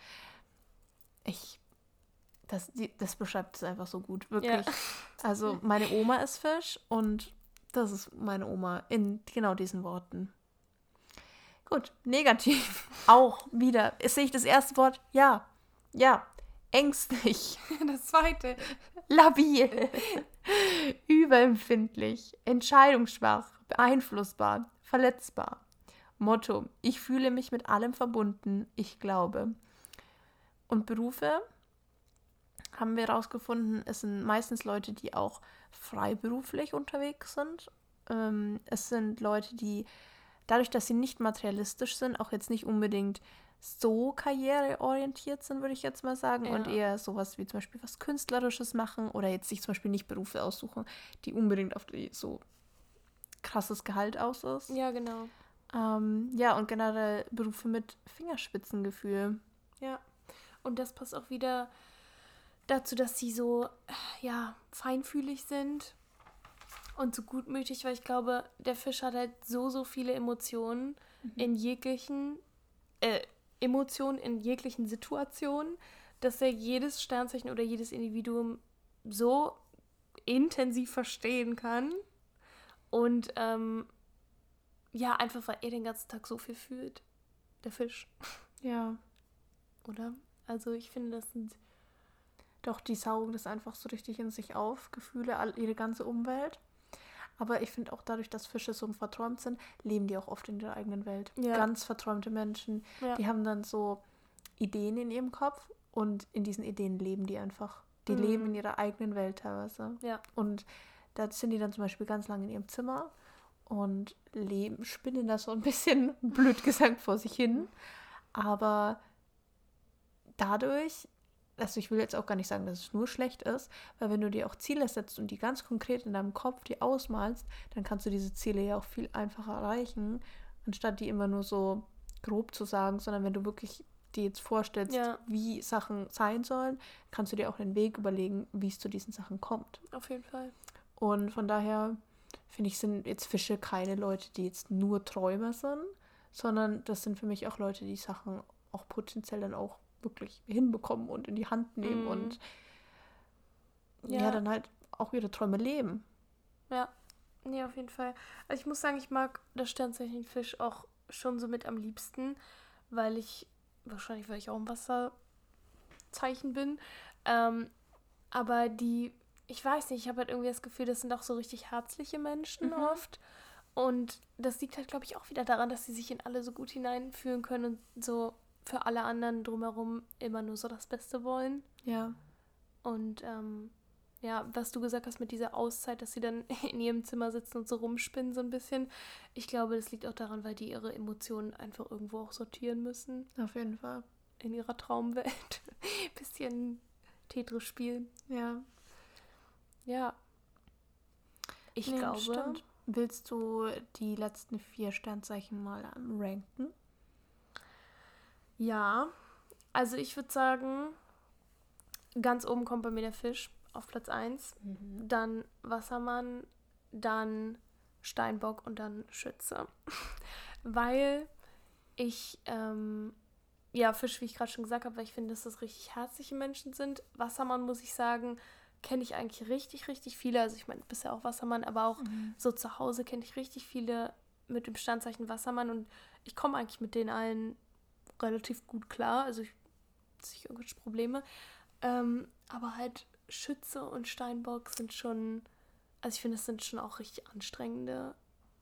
Ich, das, das beschreibt es einfach so gut, wirklich. Ja. Also meine Oma ist Fisch und das ist meine Oma in genau diesen Worten. Gut, negativ. [laughs] Auch wieder. Sehe ich das erste Wort? Ja. Ja. Ängstlich. Das zweite. Labil. [laughs] Überempfindlich. Entscheidungsschwach. Beeinflussbar. Verletzbar. Motto. Ich fühle mich mit allem verbunden. Ich glaube. Und Berufe haben wir herausgefunden, es sind meistens Leute, die auch freiberuflich unterwegs sind. Ähm, es sind Leute, die dadurch, dass sie nicht materialistisch sind, auch jetzt nicht unbedingt so karriereorientiert sind, würde ich jetzt mal sagen, Ja. und eher sowas wie zum Beispiel was Künstlerisches machen oder jetzt sich zum Beispiel nicht Berufe aussuchen, die unbedingt auf die so krasses Gehalt aus ist. Ja, genau. Ähm, ja, und generell Berufe mit Fingerspitzengefühl. Ja. Und das passt auch wieder dazu, dass sie so, ja, feinfühlig sind und so gutmütig, weil ich glaube, der Fisch hat halt so, so viele Emotionen in jeglichen, äh, Emotionen in jeglichen Situationen, dass er jedes Sternzeichen oder jedes Individuum so intensiv verstehen kann. Und ähm, ja, einfach weil er den ganzen Tag so viel fühlt. Der Fisch, Ja. [laughs] oder? Also ich finde, das sind Doch, die saugen das einfach so richtig in sich auf, Gefühle, all, ihre ganze Umwelt. Aber ich finde auch dadurch, dass Fische so verträumt sind, leben die auch oft in ihrer eigenen Welt. Ja. Ganz verträumte Menschen, Ja. die haben dann so Ideen in ihrem Kopf und in diesen Ideen leben die einfach. Die Mhm. leben in ihrer eigenen Welt teilweise. Ja. Und da sind die dann zum Beispiel ganz lange in ihrem Zimmer und leben, spinnen da so ein bisschen, [laughs] blöd gesagt, vor sich hin. Aber dadurch, also ich will jetzt auch gar nicht sagen, dass es nur schlecht ist, weil wenn du dir auch Ziele setzt und die ganz konkret in deinem Kopf die ausmalst, dann kannst du diese Ziele ja auch viel einfacher erreichen, anstatt die immer nur so grob zu sagen, sondern wenn du wirklich dir jetzt vorstellst, Ja. wie Sachen sein sollen, kannst du dir auch den Weg überlegen, wie es zu diesen Sachen kommt. Auf jeden Fall. Und von daher finde ich, sind jetzt Fische keine Leute, die jetzt nur Träumer sind, sondern das sind für mich auch Leute, die Sachen auch potenziell dann auch wirklich hinbekommen und in die Hand nehmen Mhm. und ja. Ja. dann halt auch ihre Träume leben. Ja, nee, auf jeden Fall. Also ich muss sagen, ich mag das Sternzeichen Fisch auch schon so mit am liebsten, weil ich, wahrscheinlich weil ich auch ein Wasserzeichen bin, ähm, aber die, ich weiß nicht, ich habe halt irgendwie das Gefühl, das sind auch so richtig herzliche Menschen Mhm. oft. Und das liegt halt, glaube ich, auch wieder daran, dass sie sich in alle so gut hineinfühlen können und so für alle anderen drumherum immer nur so das Beste wollen. Ja. Und ähm, ja, was du gesagt hast mit dieser Auszeit, dass sie dann [laughs] in ihrem Zimmer sitzen und so rumspinnen so ein bisschen. Ich glaube, das liegt auch daran, weil die ihre Emotionen einfach irgendwo auch sortieren müssen Auf jeden Fall. in ihrer Traumwelt. [laughs] bisschen Tetris spielen. Ja. Ja. Ich Nee, glaube. stimmt. Willst du die letzten vier Sternzeichen mal ranken? Ja. Also ich würde sagen, ganz oben kommt bei mir der Fisch auf Platz 1. dann Wassermann, dann Steinbock und dann Schütze. [laughs] weil ich, ähm, ja, Fisch, wie ich gerade schon gesagt habe, weil ich finde, dass das richtig herzliche Menschen sind. Wassermann, muss ich sagen, kenne ich eigentlich richtig, richtig viele. Also ich meine, bisher auch Wassermann, aber auch so zu Hause kenne ich richtig viele mit dem Standzeichen Wassermann und ich komme eigentlich mit denen allen relativ gut klar. Also ich nicht irgendwelche Probleme. Ähm, aber halt Schütze und Steinbock sind schon, also ich finde, das sind schon auch richtig anstrengende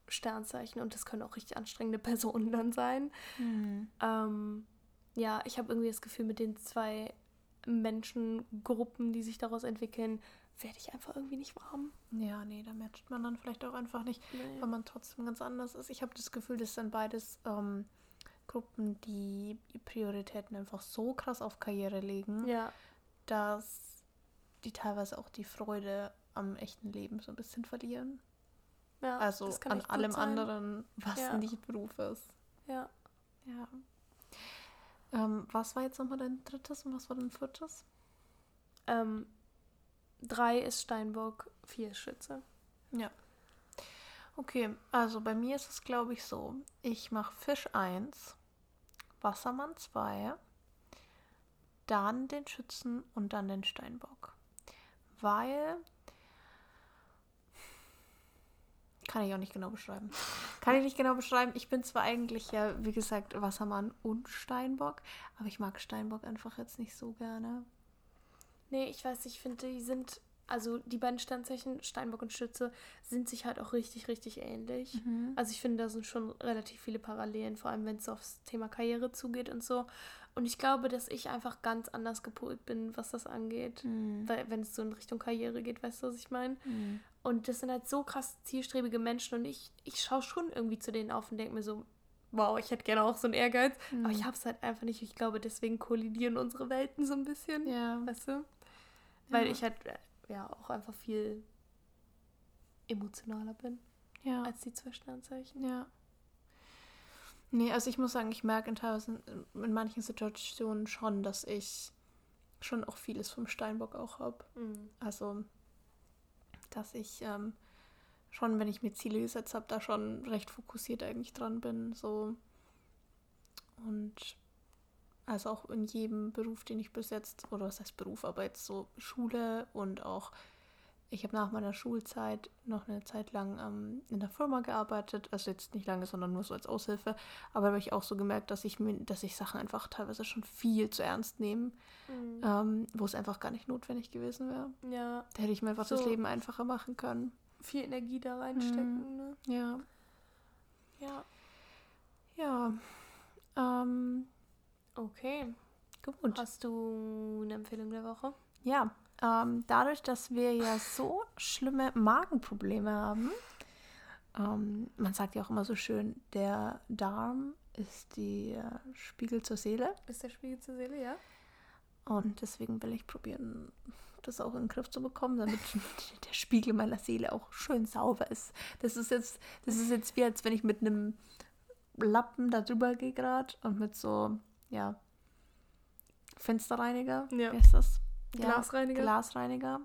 Sternzeichen und das können auch richtig anstrengende [laughs] Personen dann sein. Ähm, ja, ich habe irgendwie das Gefühl, mit den zwei Menschengruppen, die sich daraus entwickeln, werde ich einfach irgendwie nicht warm. Ja, nee, da matcht man dann vielleicht auch einfach nicht, Nee. weil man trotzdem ganz anders ist. Ich habe das Gefühl, das sind beides ähm, Gruppen, die Prioritäten einfach so krass auf Karriere legen, Ja, dass die teilweise auch die Freude am echten Leben so ein bisschen verlieren. ja. Also an allem sein. anderen, was Ja. nicht Beruf ist. Ja. Ja. Ähm, was war jetzt nochmal dein drittes und was war dein viertes? Ähm, drei ist Steinbock, vier ist Schütze. Ja. Okay, also bei mir ist es, glaube ich, so. Ich mache Fisch 1, Wassermann 2, dann den Schützen und dann den Steinbock. Weil. Kann ich auch nicht genau beschreiben. Kann ich nicht genau beschreiben. Ich bin zwar eigentlich ja, wie gesagt, Wassermann und Steinbock, aber ich mag Steinbock einfach jetzt nicht so gerne. Nee, ich weiß, ich finde, die sind, also die beiden Sternzeichen, Steinbock und Schütze, sind sich halt auch richtig, richtig ähnlich. Also ich finde, da sind schon relativ viele Parallelen, vor allem wenn es aufs Thema Karriere zugeht und so. Und ich glaube, dass ich einfach ganz anders gepolt bin, was das angeht. Mhm. Weil, wenn es so in Richtung Karriere geht, weißt du, was ich meine? Mhm. Und das sind halt so krass zielstrebige Menschen und ich, ich schaue schon irgendwie zu denen auf und denke mir so, wow, ich hätte gerne auch so einen Ehrgeiz. Aber ich habe es halt einfach nicht. Ich glaube, deswegen kollidieren unsere Welten so ein bisschen. Ja. Weißt du? Weil Ja. ich halt ja auch einfach viel emotionaler bin Ja. als die zwei Sternzeichen. Ja. Nee, also ich muss sagen, ich merke in teilweise in manchen Situationen schon, dass ich schon auch vieles vom Steinbock auch habe. Mhm. Also, dass ich ähm, schon, wenn ich mir Ziele gesetzt habe, da schon recht fokussiert eigentlich dran bin. So. Und also auch in jedem Beruf, den ich bis jetzt, oder was heißt Beruf, aber jetzt so Schule und auch, ich habe nach meiner Schulzeit noch eine Zeit lang ähm, in der Firma gearbeitet, also jetzt nicht lange, sondern nur so als Aushilfe, aber habe ich auch so gemerkt, dass ich mir, dass ich Sachen einfach teilweise schon viel zu ernst nehme, Mhm. ähm, wo es einfach gar nicht notwendig gewesen wäre. Ja, Da hätte ich mir einfach das So. Leben einfacher machen können. viel Energie da reinstecken. Ne? Ja. Ja. Ja. Ähm, Okay. gut. Hast du eine Empfehlung der Woche? Ja. Ähm, dadurch, dass wir ja so schlimme Magenprobleme haben, ähm, man sagt ja auch immer so schön, der Darm ist die äh, Spiegel zur Seele. Ist der Spiegel zur Seele, ja? Und deswegen will ich probieren, das auch in den Griff zu bekommen, damit [laughs] der Spiegel meiner Seele auch schön sauber ist. Das ist jetzt, das ist jetzt wie als wenn ich mit einem Lappen da drüber gehe gerade und mit so, ja, Fensterreiniger. Ja. Wie heißt das? Glasreiniger. Glasreiniger.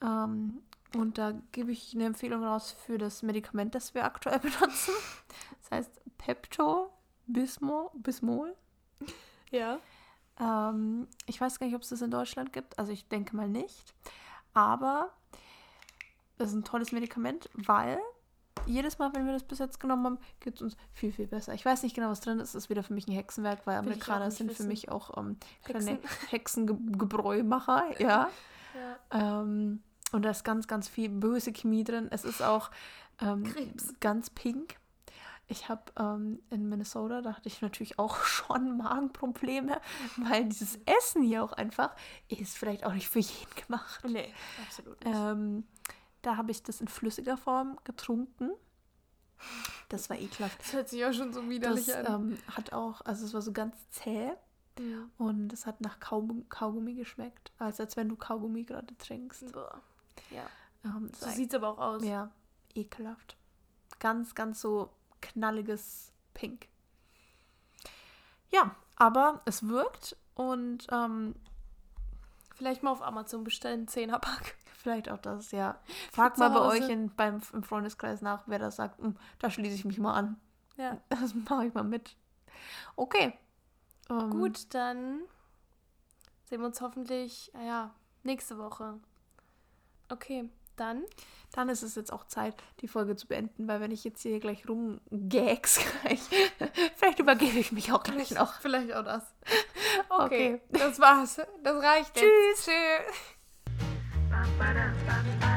Ähm, und da gebe ich eine Empfehlung raus für das Medikament, das wir aktuell [laughs] benutzen. Das heißt Pepto Bismol. Bismol. Ja. Ähm, ich weiß gar nicht, ob es das in Deutschland gibt. Also ich denke mal nicht. Aber das ist ein tolles Medikament, weil jedes Mal, wenn wir das bis jetzt genommen haben, geht es uns viel, viel besser. Ich weiß nicht genau, was drin ist. Es ist wieder für mich ein Hexenwerk, weil Will Amerikaner sind für wissen. mich auch ähm, kleine Hexen. [laughs] Hexengebräumacher. [laughs] Ja. Ja. ähm, und da ist ganz, ganz viel böse Chemie drin. Es ist auch ähm, ganz pink. Ich habe ähm, in Minnesota, da hatte ich natürlich auch [laughs] schon Magenprobleme, weil dieses Essen hier auch einfach ist vielleicht auch nicht für jeden gemacht. Nee, absolut nicht. Ähm, da habe ich das in flüssiger Form getrunken. Das war ekelhaft. das hört sich auch schon so Das widerlich an. ähm, hat auch, also es war so ganz zäh Mhm. und es hat nach Kaugummi, Kaugummi geschmeckt, als als wenn du Kaugummi gerade trinkst. Boah. Ja. Ähm, So sieht es aber auch aus. ja ekelhaft. Ganz, ganz so knalliges Pink. Ja, aber es wirkt und ähm, Vielleicht mal auf Amazon bestellen, 10er Pack. Vielleicht auch das, ja. Frag mal bei euch in, beim, im Freundeskreis nach, wer das sagt. "Hm, Da schließe ich mich mal an. Ja. [laughs] Das mache ich mal mit. Okay. Ähm, Gut, dann sehen wir uns hoffentlich, ah ja, nächste Woche. Okay, dann. Dann ist es jetzt auch Zeit, die Folge zu beenden, weil wenn ich jetzt hier gleich rumgags [laughs] gleich, vielleicht übergebe ich mich auch gleich noch. Vielleicht auch das. [laughs] Okay. Okay, das war's. Das reicht. Tschüss. Jetzt. Tschüss. Ba-da-ba-da-ba-da.